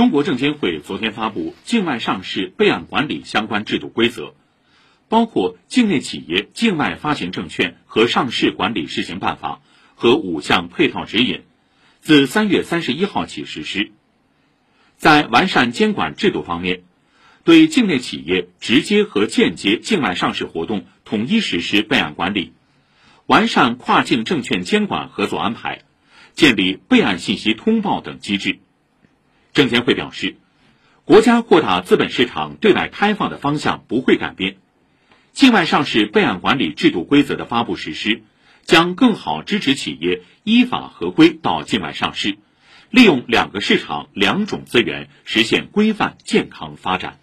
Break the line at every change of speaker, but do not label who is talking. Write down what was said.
中国证监会昨天发布境外上市备案管理相关制度规则，包括境内企业境外发行证券和上市管理试行办法和五项配套指引，自三月三十一号起实施。在完善监管制度方面，对境内企业直接和间接境外上市活动统一实施备案管理，完善跨境证券监管合作安排，建立备案信息通报等机制。证监会表示，国家扩大资本市场对外开放的方向不会改变。境外上市备案管理制度规则的发布实施，将更好支持企业依法合规到境外上市，利用两个市场两种资源，实现规范健康发展。